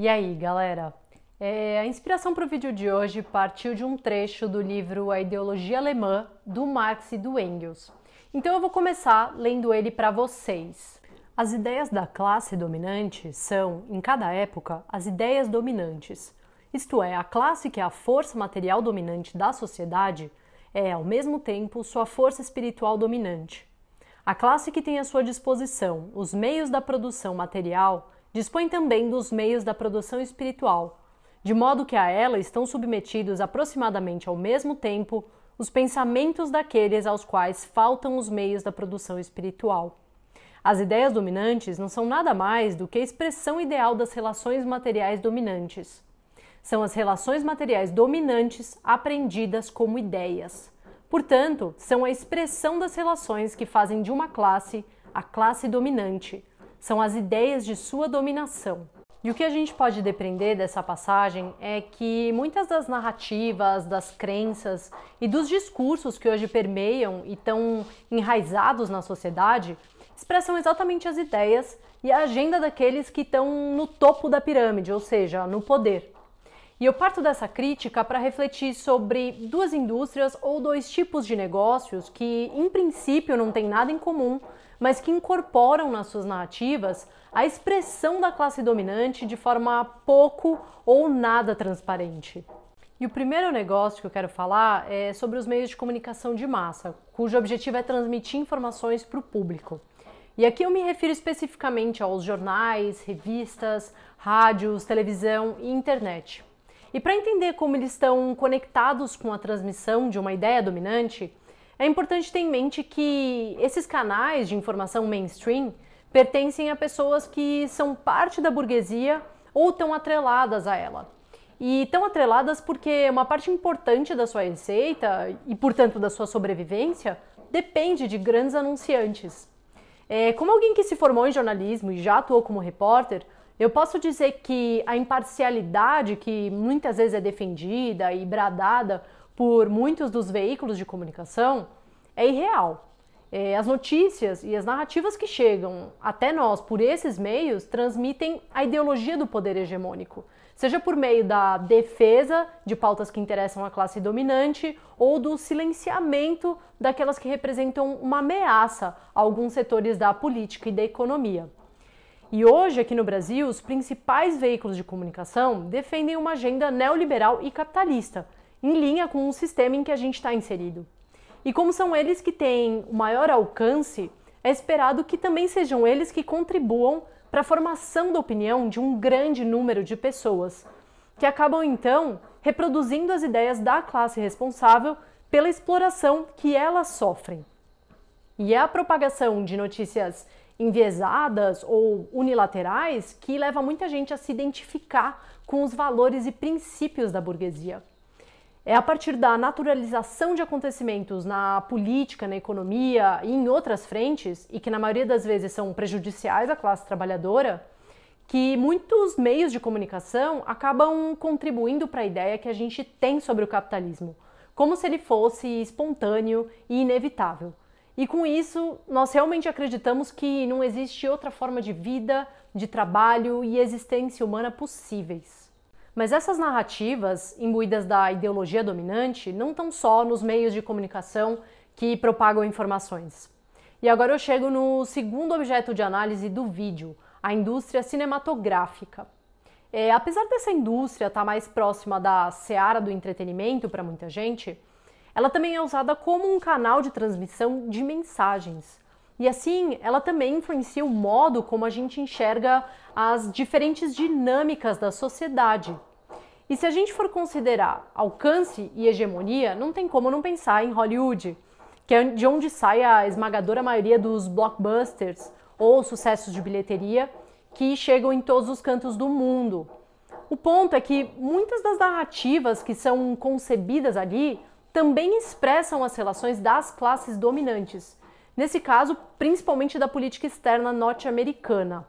E aí, galera? É, a inspiração para o vídeo de hoje partiu de um trecho do livro A Ideologia Alemã, do Marx e do Engels. Então eu vou começar lendo ele para vocês. As ideias da classe dominante são, em cada época, as ideias dominantes. Isto é, a classe que é a força material dominante da sociedade é, ao mesmo tempo, sua força espiritual dominante. A classe que tem à sua disposição os meios da produção material dispõe também dos meios da produção espiritual, de modo que a ela estão submetidos aproximadamente ao mesmo tempo os pensamentos daqueles aos quais faltam os meios da produção espiritual. As ideias dominantes não são nada mais do que a expressão ideal das relações materiais dominantes. São as relações materiais dominantes aprendidas como ideias. Portanto, são a expressão das relações que fazem de uma classe a classe dominante. São as ideias de sua dominação. E o que a gente pode depreender dessa passagem é que muitas das narrativas, das crenças e dos discursos que hoje permeiam e estão enraizados na sociedade expressam exatamente as ideias e a agenda daqueles que estão no topo da pirâmide, ou seja, no poder. E eu parto dessa crítica para refletir sobre duas indústrias ou dois tipos de negócios que, em princípio, não têm nada em comum, mas que incorporam nas suas narrativas a expressão da classe dominante de forma pouco ou nada transparente. E o primeiro negócio que eu quero falar é sobre os meios de comunicação de massa, cujo objetivo é transmitir informações para o público. E aqui eu me refiro especificamente aos jornais, revistas, rádios, televisão e internet. E para entender como eles estão conectados com a transmissão de uma ideia dominante, é importante ter em mente que esses canais de informação mainstream pertencem a pessoas que são parte da burguesia ou estão atreladas a ela. E estão atreladas porque uma parte importante da sua receita e, portanto, da sua sobrevivência depende de grandes anunciantes. É, como alguém que se formou em jornalismo e já atuou como repórter, eu posso dizer que a imparcialidade que muitas vezes é defendida e bradada por muitos dos veículos de comunicação é irreal. É, as notícias e as narrativas que chegam até nós por esses meios transmitem a ideologia do poder hegemônico, seja por meio da defesa de pautas que interessam a classe dominante ou do silenciamento daquelas que representam uma ameaça a alguns setores da política e da economia. E hoje, aqui no Brasil, os principais veículos de comunicação defendem uma agenda neoliberal e capitalista, em linha com o sistema em que a gente está inserido. E como são eles que têm o maior alcance, é esperado que também sejam eles que contribuam para a formação da opinião de um grande número de pessoas, que acabam então reproduzindo as ideias da classe responsável pela exploração que elas sofrem. E é a propagação de notícias enviesadas ou unilaterais que leva muita gente a se identificar com os valores e princípios da burguesia. É a partir da naturalização de acontecimentos na política, na economia e em outras frentes, e que na maioria das vezes são prejudiciais à classe trabalhadora, que muitos meios de comunicação acabam contribuindo para a ideia que a gente tem sobre o capitalismo, como se ele fosse espontâneo e inevitável. E com isso, nós realmente acreditamos que não existe outra forma de vida, de trabalho e existência humana possíveis. Mas essas narrativas, imbuídas da ideologia dominante, não estão só nos meios de comunicação que propagam informações. E agora eu chego no segundo objeto de análise do vídeo, a indústria cinematográfica. É, apesar dessa indústria estar tá mais próxima da seara do entretenimento para muita gente, ela também é usada como um canal de transmissão de mensagens. E assim, ela também influencia o modo como a gente enxerga as diferentes dinâmicas da sociedade, e se a gente for considerar alcance e hegemonia, não tem como não pensar em Hollywood, que é de onde sai a esmagadora maioria dos blockbusters ou sucessos de bilheteria que chegam em todos os cantos do mundo. O ponto é que muitas das narrativas que são concebidas ali também expressam as relações das classes dominantes, nesse caso, principalmente da política externa norte-americana.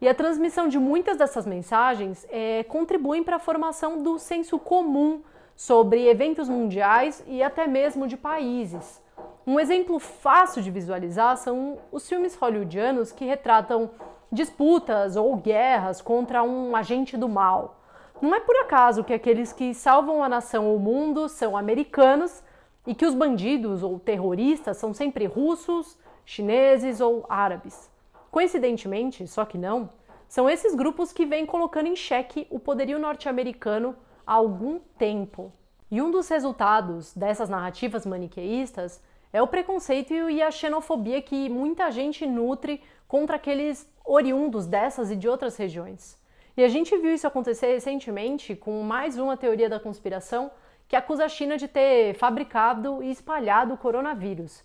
E a transmissão de muitas dessas mensagens é, contribuem para a formação do senso comum sobre eventos mundiais e até mesmo de países. Um exemplo fácil de visualizar são os filmes hollywoodianos que retratam disputas ou guerras contra um agente do mal. Não é por acaso que aqueles que salvam a nação ou o mundo são americanos e que os bandidos ou terroristas são sempre russos, chineses ou árabes. Coincidentemente, só que não, são esses grupos que vêm colocando em xeque o poderio norte-americano há algum tempo. E um dos resultados dessas narrativas maniqueístas é o preconceito e a xenofobia que muita gente nutre contra aqueles oriundos dessas e de outras regiões. E a gente viu isso acontecer recentemente com mais uma teoria da conspiração que acusa a China de ter fabricado e espalhado o coronavírus.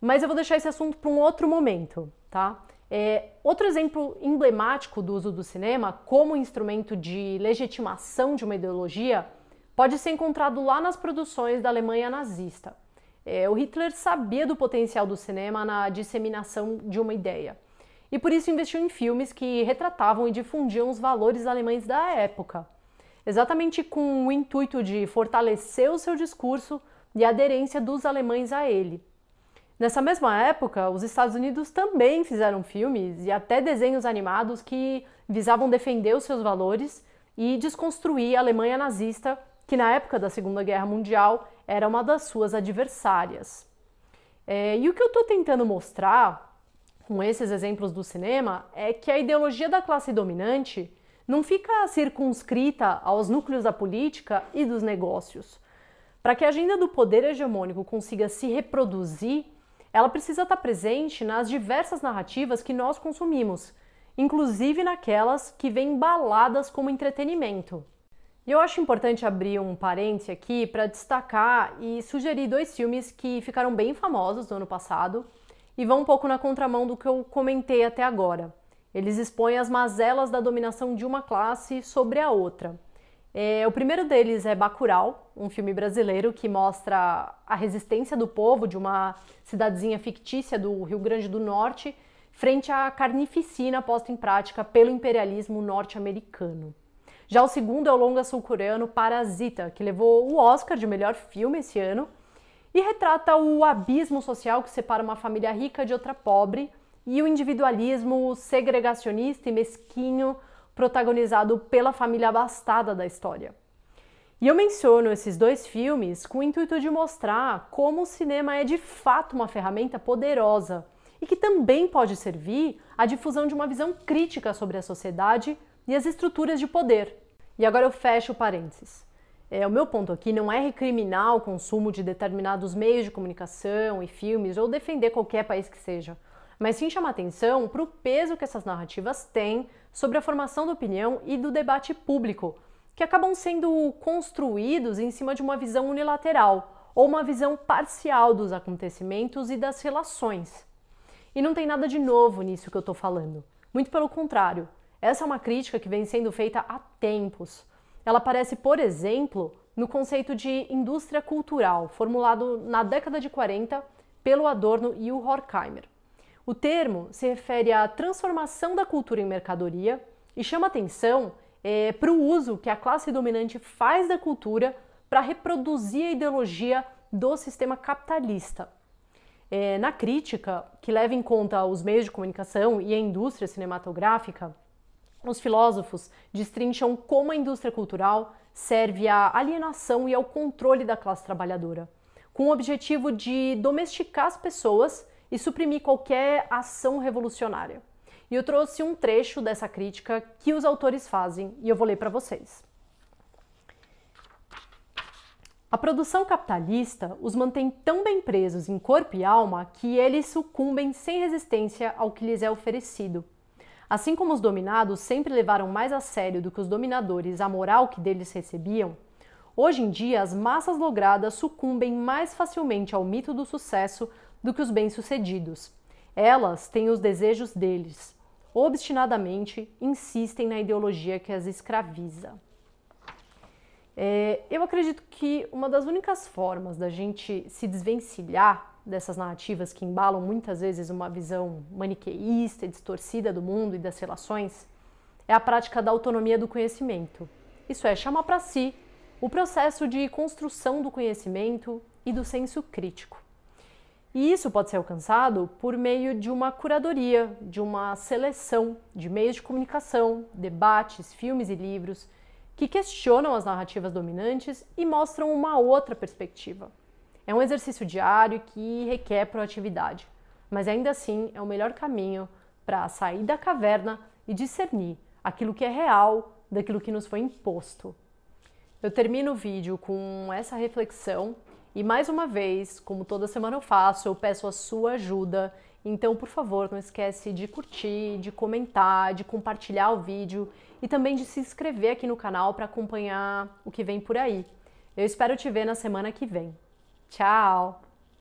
Mas eu vou deixar esse assunto para um outro momento, tá? É, outro exemplo emblemático do uso do cinema como instrumento de legitimação de uma ideologia pode ser encontrado lá nas produções da Alemanha nazista. É, o Hitler sabia do potencial do cinema na disseminação de uma ideia e por isso investiu em filmes que retratavam e difundiam os valores alemães da época, exatamente com o intuito de fortalecer o seu discurso e a aderência dos alemães a ele. Nessa mesma época, os Estados Unidos também fizeram filmes e até desenhos animados que visavam defender os seus valores e desconstruir a Alemanha nazista, que na época da Segunda Guerra Mundial era uma das suas adversárias. É, e o que eu estou tentando mostrar com esses exemplos do cinema é que a ideologia da classe dominante não fica circunscrita aos núcleos da política e dos negócios. Para que a agenda do poder hegemônico consiga se reproduzir, ela precisa estar presente nas diversas narrativas que nós consumimos, inclusive naquelas que vêm embaladas como entretenimento. E eu acho importante abrir um parêntese aqui para destacar e sugerir dois filmes que ficaram bem famosos no ano passado e vão um pouco na contramão do que eu comentei até agora. Eles expõem as mazelas da dominação de uma classe sobre a outra. É, o primeiro deles é Bacurau, um filme brasileiro que mostra a resistência do povo de uma cidadezinha fictícia do Rio Grande do Norte frente à carnificina posta em prática pelo imperialismo norte-americano. Já o segundo é o longa sul-coreano Parasita, que levou o Oscar de melhor filme esse ano e retrata o abismo social que separa uma família rica de outra pobre e o individualismo segregacionista e mesquinho protagonizado pela família abastada da história. E eu menciono esses dois filmes com o intuito de mostrar como o cinema é de fato uma ferramenta poderosa e que também pode servir à difusão de uma visão crítica sobre a sociedade e as estruturas de poder. E agora eu fecho parênteses. É, o meu ponto aqui não é recriminar o consumo de determinados meios de comunicação e filmes ou defender qualquer país que seja, mas sim chamar atenção para o peso que essas narrativas têm sobre a formação da opinião e do debate público, que acabam sendo construídos em cima de uma visão unilateral ou uma visão parcial dos acontecimentos e das relações. E não tem nada de novo nisso que eu estou falando. Muito pelo contrário, essa é uma crítica que vem sendo feita há tempos. Ela aparece, por exemplo, no conceito de indústria cultural, formulado na década de 40 pelo Adorno e o Horkheimer. O termo se refere à transformação da cultura em mercadoria e chama atenção é, para o uso que a classe dominante faz da cultura para reproduzir a ideologia do sistema capitalista. É, na crítica, que leva em conta os meios de comunicação e a indústria cinematográfica, os filósofos destrincham como a indústria cultural serve à alienação e ao controle da classe trabalhadora, com o objetivo de domesticar as pessoas e suprimir qualquer ação revolucionária. E eu trouxe um trecho dessa crítica que os autores fazem e eu vou ler para vocês. A produção capitalista os mantém tão bem presos em corpo e alma que eles sucumbem sem resistência ao que lhes é oferecido. Assim como os dominados sempre levaram mais a sério do que os dominadores a moral que deles recebiam, hoje em dia as massas logradas sucumbem mais facilmente ao mito do sucesso do que os bem-sucedidos. Elas têm os desejos deles. Obstinadamente insistem na ideologia que as escraviza. É, eu acredito que uma das únicas formas da gente se desvencilhar dessas narrativas que embalam muitas vezes uma visão maniqueísta e distorcida do mundo e das relações é a prática da autonomia do conhecimento. Isso é, chamar para si o processo de construção do conhecimento e do senso crítico. E isso pode ser alcançado por meio de uma curadoria, de uma seleção de meios de comunicação, debates, filmes e livros que questionam as narrativas dominantes e mostram uma outra perspectiva. É um exercício diário que requer proatividade, mas ainda assim é o melhor caminho para sair da caverna e discernir aquilo que é real daquilo que nos foi imposto. Eu termino o vídeo com essa reflexão e mais uma vez, como toda semana eu faço, eu peço a sua ajuda. Então, por favor, não esquece de curtir, de comentar, de compartilhar o vídeo e também de se inscrever aqui no canal para acompanhar o que vem por aí. Eu espero te ver na semana que vem. Tchau!